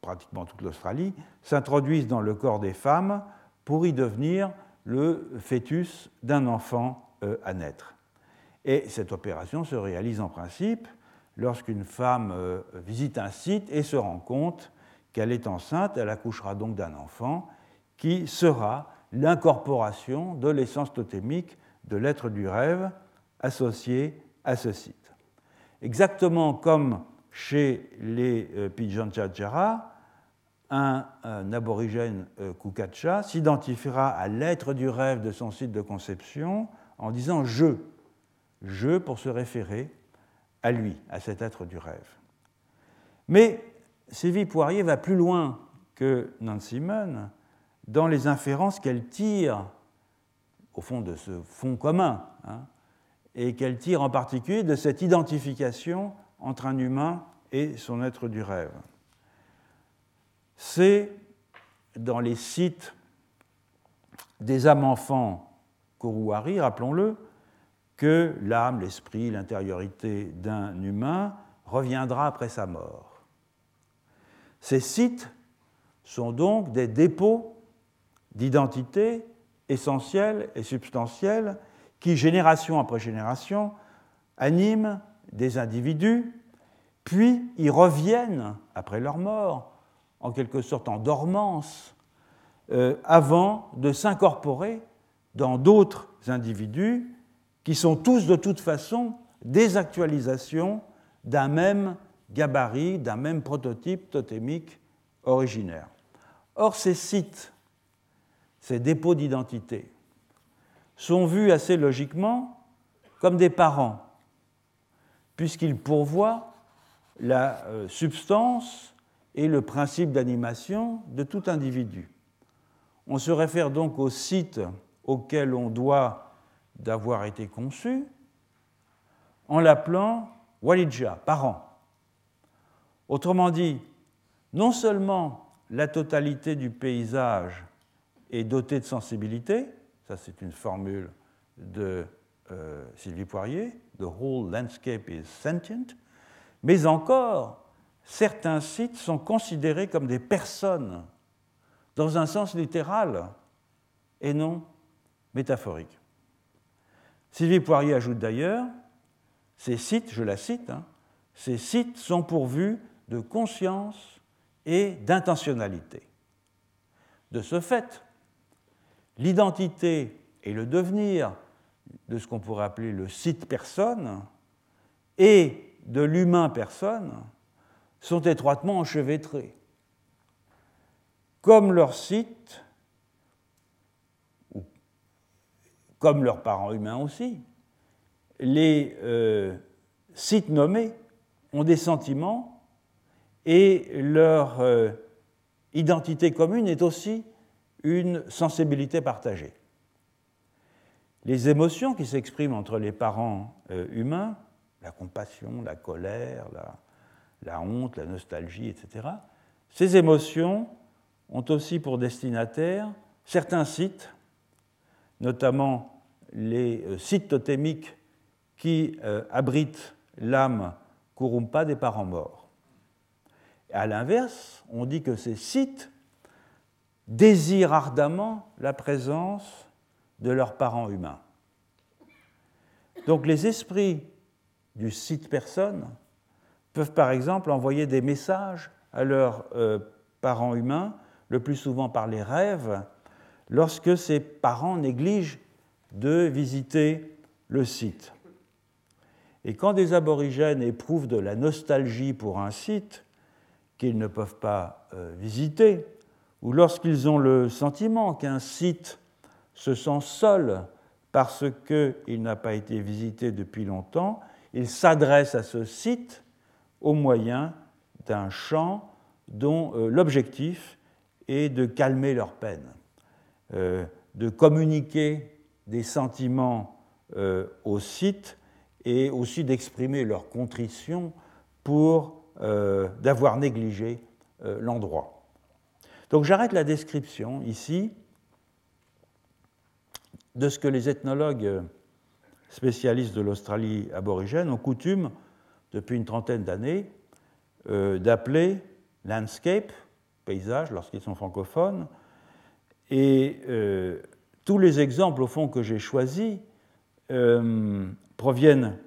pratiquement toute l'Australie, s'introduisent dans le corps des femmes pour y devenir le fœtus d'un enfant euh, à naître. Et cette opération se réalise en principe lorsqu'une femme euh, visite un site et se rend compte qu'elle est enceinte, elle accouchera donc d'un enfant qui sera l'incorporation de l'essence totémique de l'être du rêve associé à ce site. Exactement comme chez les euh, Pijanchachara, un, aborigène euh, s'identifiera à l'être du rêve de son site de conception en disant je, je pour se référer à lui, à cet être du rêve. Mais Sylvie Poirier va plus loin que Nancy Munn dans les inférences qu'elle tire, au fond de ce fond commun, hein, et qu'elle tire en particulier de cette identification entre un humain et son être du rêve. C'est dans les sites des âmes enfants Koruari, rappelons-le, que l'âme, l'esprit, l'intériorité d'un humain reviendra après sa mort. Ces sites sont donc des dépôts d'identité essentiels et substantiels qui, génération après génération, animent des individus puis ils reviennent après leur mort, en quelque sorte en dormance, euh, avant de s'incorporer dans d'autres individus qui sont tous de toute façon des actualisations d'un même gabarit, d'un même prototype totémique originaire. Or, ces sites, ces dépôts d'identité, sont vus assez logiquement comme des parents, puisqu'ils pourvoient la euh, substance et le principe d'animation de tout individu. On se réfère donc au site auquel on doit d'avoir été conçu en l'appelant Walidja, parent. Autrement dit, non seulement la totalité du paysage est dotée de sensibilité, ça c'est une formule de euh, Sylvie Poirier, The whole landscape is sentient, mais encore, certains sites sont considérés comme des personnes, dans un sens littéral et non métaphorique. Sylvie Poirier ajoute d'ailleurs, ces sites, je la cite, hein, ces sites sont pourvus de conscience et d'intentionnalité. De ce fait, l'identité et le devenir de ce qu'on pourrait appeler le site personne et de l'humain personne sont étroitement enchevêtrés. Comme leur site, ou comme leurs parents humains aussi, les euh, sites nommés ont des sentiments et leur euh, identité commune est aussi une sensibilité partagée. Les émotions qui s'expriment entre les parents euh, humains, la compassion, la colère, la, honte, la nostalgie, etc., ces émotions ont aussi pour destinataire certains sites, notamment les sites totémiques qui euh, abrite l'âme Kurumpa des parents morts. à l'inverse, on dit que ces sites désirent ardemment la présence de leurs parents humains. Donc les esprits du site personne peuvent par exemple envoyer des messages à leurs euh, parents humains, le plus souvent par les rêves, lorsque ces parents négligent de visiter le site. Et quand des aborigènes éprouvent de la nostalgie pour un site qu'ils ne peuvent pas euh, visiter, ou lorsqu'ils ont le sentiment qu'un site se sent seul parce qu'il n'a pas été visité depuis longtemps, ils s'adressent à ce site au moyen d'un chant dont euh, l'objectif est de calmer leur peine, euh, de communiquer des sentiments au site et aussi d'exprimer leur contrition pour euh, d'avoir négligé euh, l'endroit. Donc j'arrête la description ici de ce que les ethnologues spécialistes de l'Australie aborigène ont coutume, depuis une trentaine d'années, euh, d'appeler landscape, paysage, lorsqu'ils sont francophones. Et tous les exemples, au fond, que j'ai choisis proviennent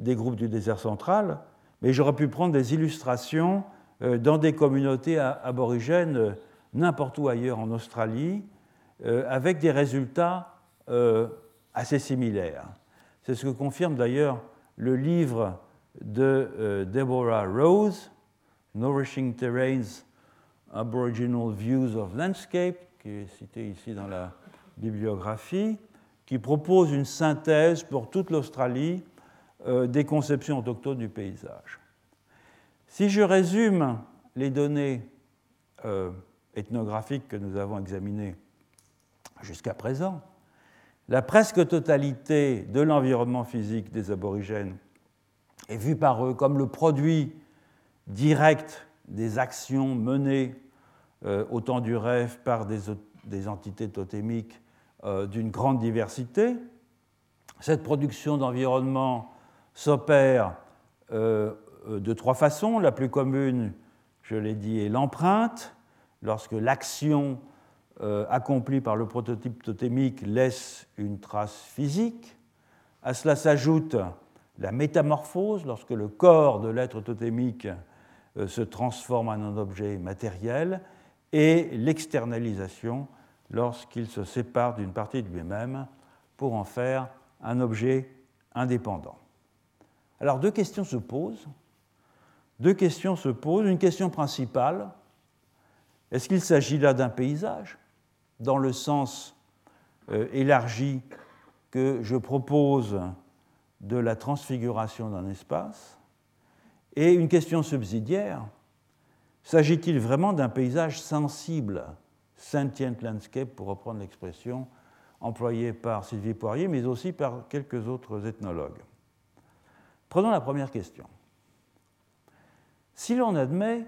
des groupes du désert central, mais j'aurais pu prendre des illustrations euh, dans des communautés aborigènes euh, n'importe où ailleurs en Australie, euh, avec des résultats assez similaires. C'est ce que confirme d'ailleurs le livre de Deborah Rose, Nourishing Terrains, Aboriginal Views of Landscape, qui est cité ici dans la bibliographie, qui propose une synthèse pour toute l'Australie euh, des conceptions autochtones du paysage. Si je résume les données euh, ethnographiques que nous avons examinées jusqu'à présent, la presque totalité de l'environnement physique des aborigènes est vue par eux comme le produit direct des actions menées euh, au temps du rêve par des entités totémiques euh, d'une grande diversité. Cette production d'environnement s'opère de trois façons. La plus commune, je l'ai dit, est l'empreinte, lorsque l'action euh, accomplie par le prototype totémique laisse une trace physique. À cela s'ajoute la métamorphose, lorsque le corps de l'être totémique se transforme en un objet matériel, et l'externalisation lorsqu'il se sépare d'une partie de lui-même pour en faire un objet indépendant. Alors deux questions se posent. Deux questions se posent. Une question principale, est-ce qu'il s'agit là d'un paysage dans le sens euh, élargi que je propose de la transfiguration d'un espace Et une question subsidiaire, s'agit-il vraiment d'un paysage sensible, sentient landscape pour reprendre l'expression employée par Sylvie Poirier, mais aussi par quelques autres ethnologues? Prenons la première question. Si l'on admet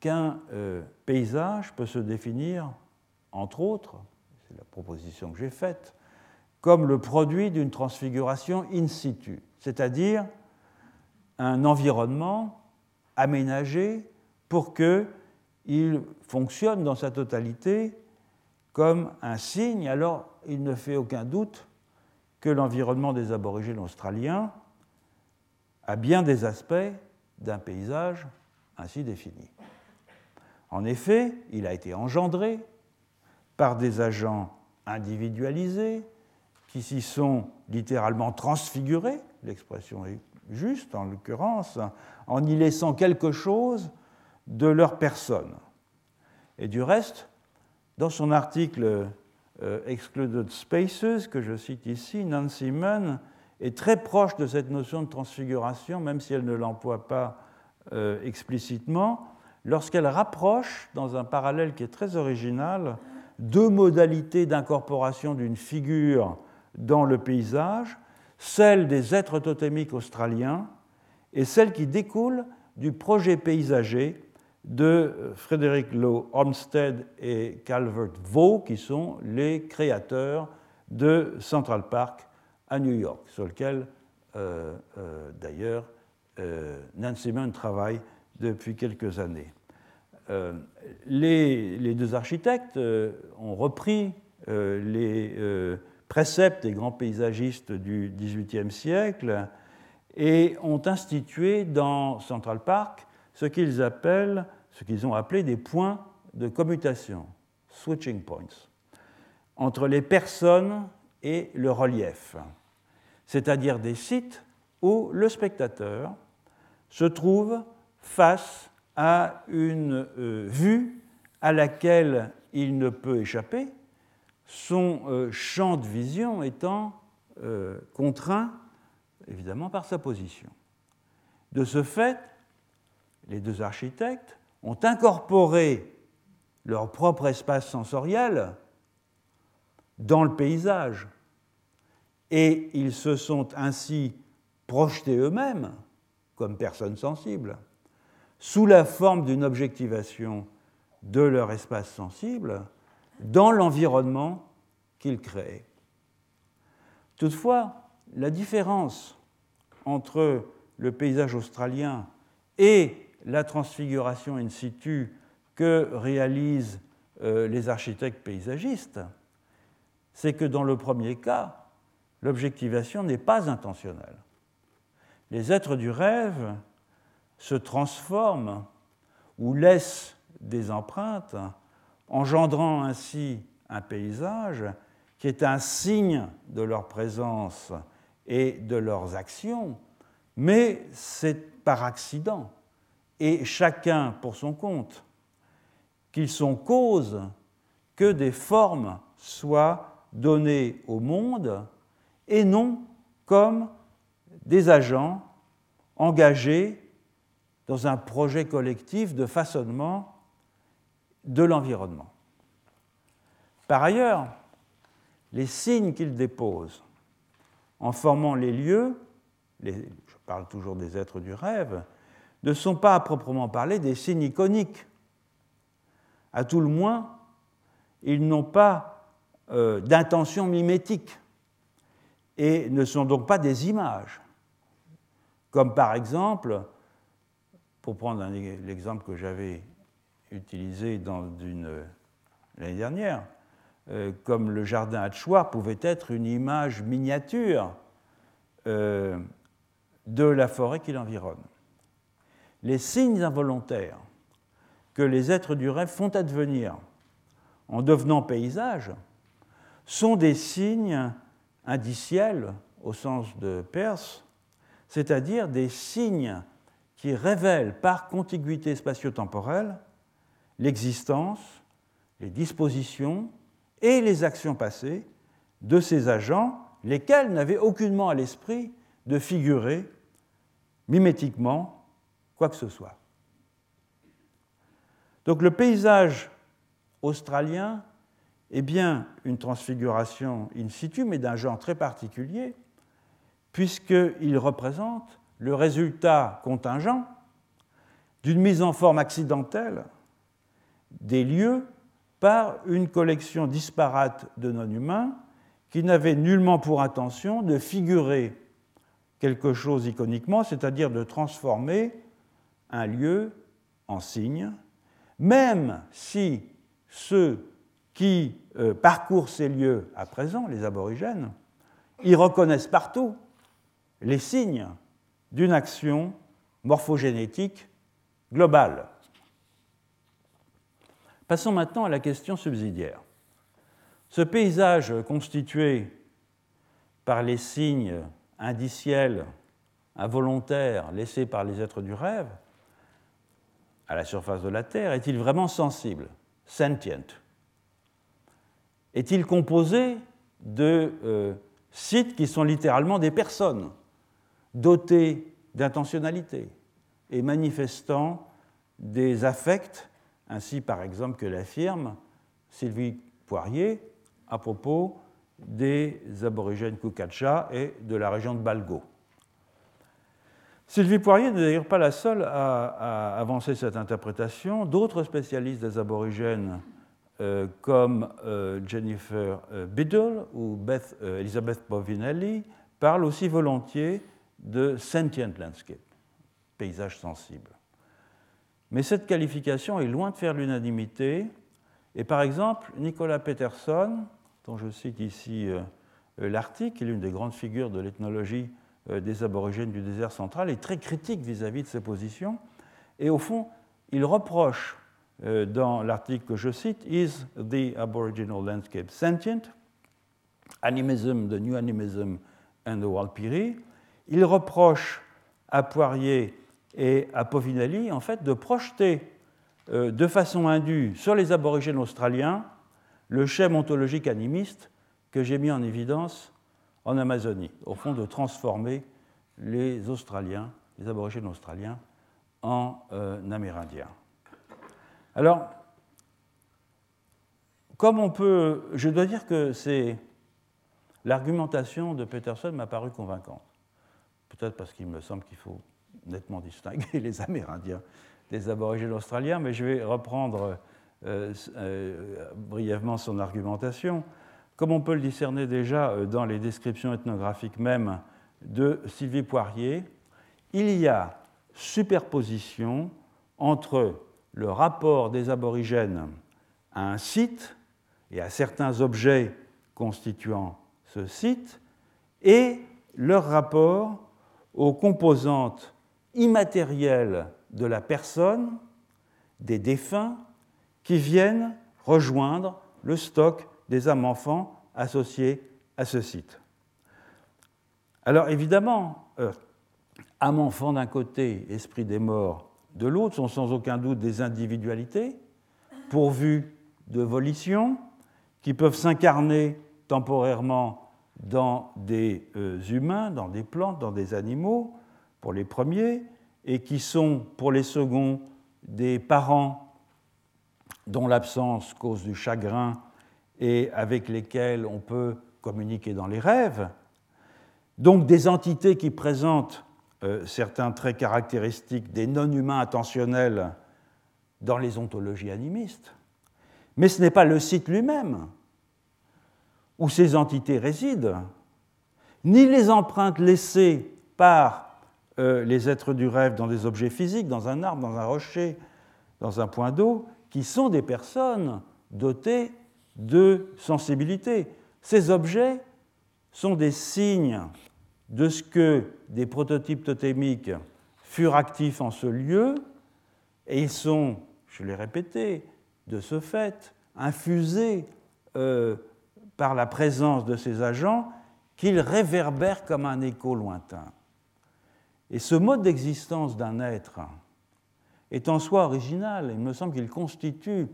qu'un euh, paysage peut se définir, entre autres, c'est la proposition que j'ai faite, comme le produit d'une transfiguration in situ, c'est-à-dire un environnement aménagé pour qu'il fonctionne dans sa totalité comme un signe, alors il ne fait aucun doute que l'environnement des aborigènes australiens a bien des aspects d'un paysage ainsi défini. En effet, il a été engendré par des agents individualisés qui s'y sont littéralement transfigurés, l'expression est juste en l'occurrence, en y laissant quelque chose de leur personne. Et du reste, dans son article euh, Excluded Spaces, que je cite ici, Nancy Munn est très proche de cette notion de transfiguration, même si elle ne l'emploie pas euh, explicitement, lorsqu'elle rapproche, dans un parallèle qui est très original, deux modalités d'incorporation d'une figure dans le paysage, celle des êtres totémiques australiens et celle qui découle du projet paysager de Frédéric Lowe Olmsted et Calvert Vaux, qui sont les créateurs de Central Park à New York, sur lequel euh, euh, d'ailleurs Nancy Mann travaille depuis quelques années. Les, deux architectes ont repris les préceptes des grands paysagistes du XVIIIe siècle et ont institué dans Central Park ce qu'ils appellent, ce qu'ils ont appelé des points de commutation, switching points, entre les personnes et le relief, c'est-à-dire des sites où le spectateur se trouve face à une euh, vue à laquelle il ne peut échapper, son euh, champ de vision étant euh, contraint évidemment par sa position. De ce fait, les deux architectes ont incorporé leur propre espace sensoriel dans le paysage et ils se sont ainsi projetés eux-mêmes comme personnes sensibles sous la forme d'une objectivation de leur espace sensible dans l'environnement qu'ils créent. Toutefois, la différence entre le paysage australien et la transfiguration in situ que réalisent euh, les architectes paysagistes, c'est que dans le premier cas, l'objectivation n'est pas intentionnelle. Les êtres du rêve se transforment ou laissent des empreintes, engendrant ainsi un paysage qui est un signe de leur présence et de leurs actions, mais c'est par accident et chacun pour son compte, qu'ils sont cause que des formes soient données au monde et non comme des agents engagés dans un projet collectif de façonnement de l'environnement. Par ailleurs, les signes qu'ils déposent en formant les lieux, je parle toujours des êtres du rêve, ne sont pas à proprement parler des signes iconiques. À tout le moins, ils n'ont pas euh, d'intention mimétique et ne sont donc pas des images. Comme par exemple, pour prendre l'exemple que j'avais utilisé l'année dernière, euh, comme le jardin Hatchoir pouvait être une image miniature euh, de la forêt qui l'environne. Les signes involontaires que les êtres du rêve font advenir en devenant paysage, sont des signes indiciels au sens de Peirce, c'est-à-dire des signes qui révèlent par contiguïté spatio-temporelle l'existence, les dispositions et les actions passées de ces agents, lesquels n'avaient aucunement à l'esprit de figurer mimétiquement quoi que ce soit. Donc le paysage australien est bien une transfiguration in situ, mais d'un genre très particulier, puisqu'il représente le résultat contingent d'une mise en forme accidentelle des lieux par une collection disparate de non-humains qui n'avait nullement pour intention de figurer quelque chose iconiquement, c'est-à-dire de transformer un lieu en signe, même si ceux qui euh, parcourent ces lieux à présent, les aborigènes, y reconnaissent partout les signes d'une action morphogénétique globale. Passons maintenant à la question subsidiaire. Ce paysage constitué par les signes indiciels, involontaires laissés par les êtres du rêve à la surface de la Terre est-il vraiment sensible, sentient? Est-il composé de euh, sites qui sont littéralement des personnes? Dotées d'intentionnalité et manifestant des affects, ainsi par exemple que l'affirme Sylvie Poirier à propos des aborigènes Kukacha et de la région de Balgo. Sylvie Poirier n'est d'ailleurs pas la seule à, avancer cette interprétation. D'autres spécialistes des aborigènes, euh, comme euh, Jennifer euh, Biddle ou Beth, Elizabeth Bovinelli, parlent aussi volontiers de sentient landscape, paysage sensible. Mais cette qualification est loin de faire l'unanimité. Et par exemple, Nicolas Peterson, dont je cite ici l'article, qui est l'une des grandes figures de l'ethnologie euh, des aborigènes du désert central, est très critique vis-à-vis de ces positions. Et au fond, il reproche euh, dans l'article que je cite Is the Aboriginal Landscape Sentient? Animism, the New Animism and the Walpiri. Il reproche à Poirier et à Povinelli en fait de projeter euh, de façon indue sur les aborigènes australiens le schème ontologique animiste que j'ai mis en évidence en Amazonie, au fond de transformer les Australiens, les aborigènes australiens, en euh, Amérindiens. Alors, comme on peut, je dois dire que c'est l'argumentation de Peterson m'a paru convaincante. Peut-être parce qu'il me semble qu'il faut nettement distinguer les Amérindiens des aborigènes australiens, mais je vais reprendre euh, euh, brièvement son argumentation. Comme on peut le discerner déjà euh, dans les descriptions ethnographiques même de Sylvie Poirier, il y a superposition entre le rapport des aborigènes à un site et à certains objets constituant ce site et leur rapport aux composantes immatérielles de la personne, des défunts, qui viennent rejoindre le stock des âmes-enfants associés à ce site. Alors évidemment, euh, âme-enfant d'un côté, esprit des morts de l'autre sont sans aucun doute des individualités pourvues de volition qui peuvent s'incarner temporairement dans des euh, humains, dans des plantes, dans des animaux, pour les premiers, et qui sont pour les seconds des parents dont l'absence cause du chagrin et avec lesquels on peut communiquer dans les rêves, donc des entités qui présentent euh, certains traits caractéristiques des non-humains attentionnels dans les ontologies animistes, mais ce n'est pas le site lui-même où ces entités résident, ni les empreintes laissées par euh, les êtres du rêve dans des objets physiques, dans un arbre, dans un rocher, dans un point d'eau, qui sont des personnes dotées de sensibilité. Ces objets sont des signes de ce que des prototypes totémiques furent actifs en ce lieu, et ils sont, je l'ai répété, de ce fait, infusés euh, par la présence de ces agents qu'ils réverbèrent comme un écho lointain. Et ce mode d'existence d'un être est en soi original. Il me semble qu'il constitue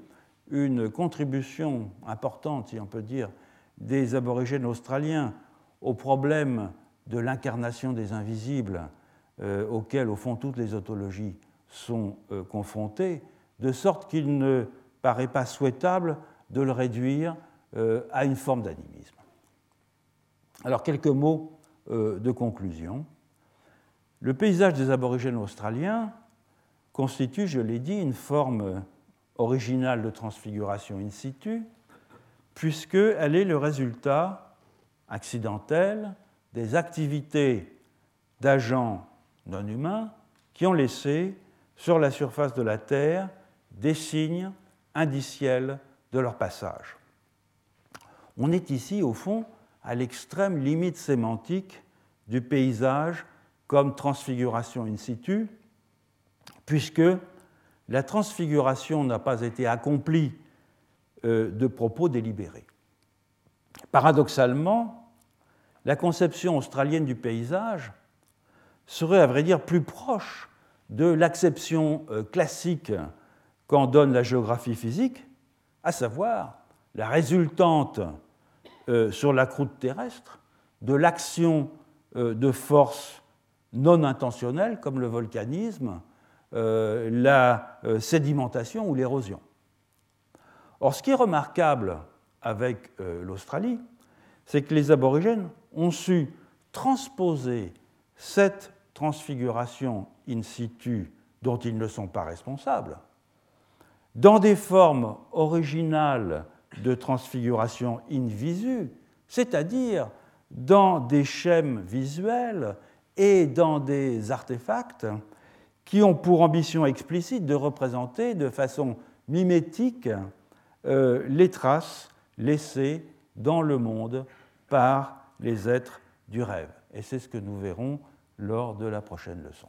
une contribution importante, si on peut dire, des aborigènes australiens au problème de l'incarnation des invisibles euh, auxquels, au fond, toutes les autologies sont euh, confrontées, de sorte qu'il ne paraît pas souhaitable de le réduire à une forme d'animisme. Alors, quelques mots de conclusion. Le paysage des aborigènes australiens constitue, je l'ai dit, une forme originale de transfiguration in situ, puisqu'elle est le résultat accidentel des activités d'agents non humains qui ont laissé sur la surface de la Terre des signes indiciels de leur passage. On est ici, au fond, à l'extrême limite sémantique du paysage comme transfiguration in situ, puisque la transfiguration n'a pas été accomplie euh, de propos délibérés. Paradoxalement, la conception australienne du paysage serait, à vrai dire, plus proche de l'acception euh, classique qu'en donne la géographie physique, à savoir la résultante euh, sur la croûte terrestre de l'action de forces non intentionnelles comme le volcanisme, la sédimentation ou l'érosion. Or, ce qui est remarquable avec euh, l'Australie, c'est que les aborigènes ont su transposer cette transfiguration in situ dont ils ne sont pas responsables dans des formes originales de transfiguration in visu, c'est-à-dire dans des schèmes visuels et dans des artefacts qui ont pour ambition explicite de représenter de façon mimétique euh, les traces laissées dans le monde par les êtres du rêve. Et c'est ce que nous verrons lors de la prochaine leçon.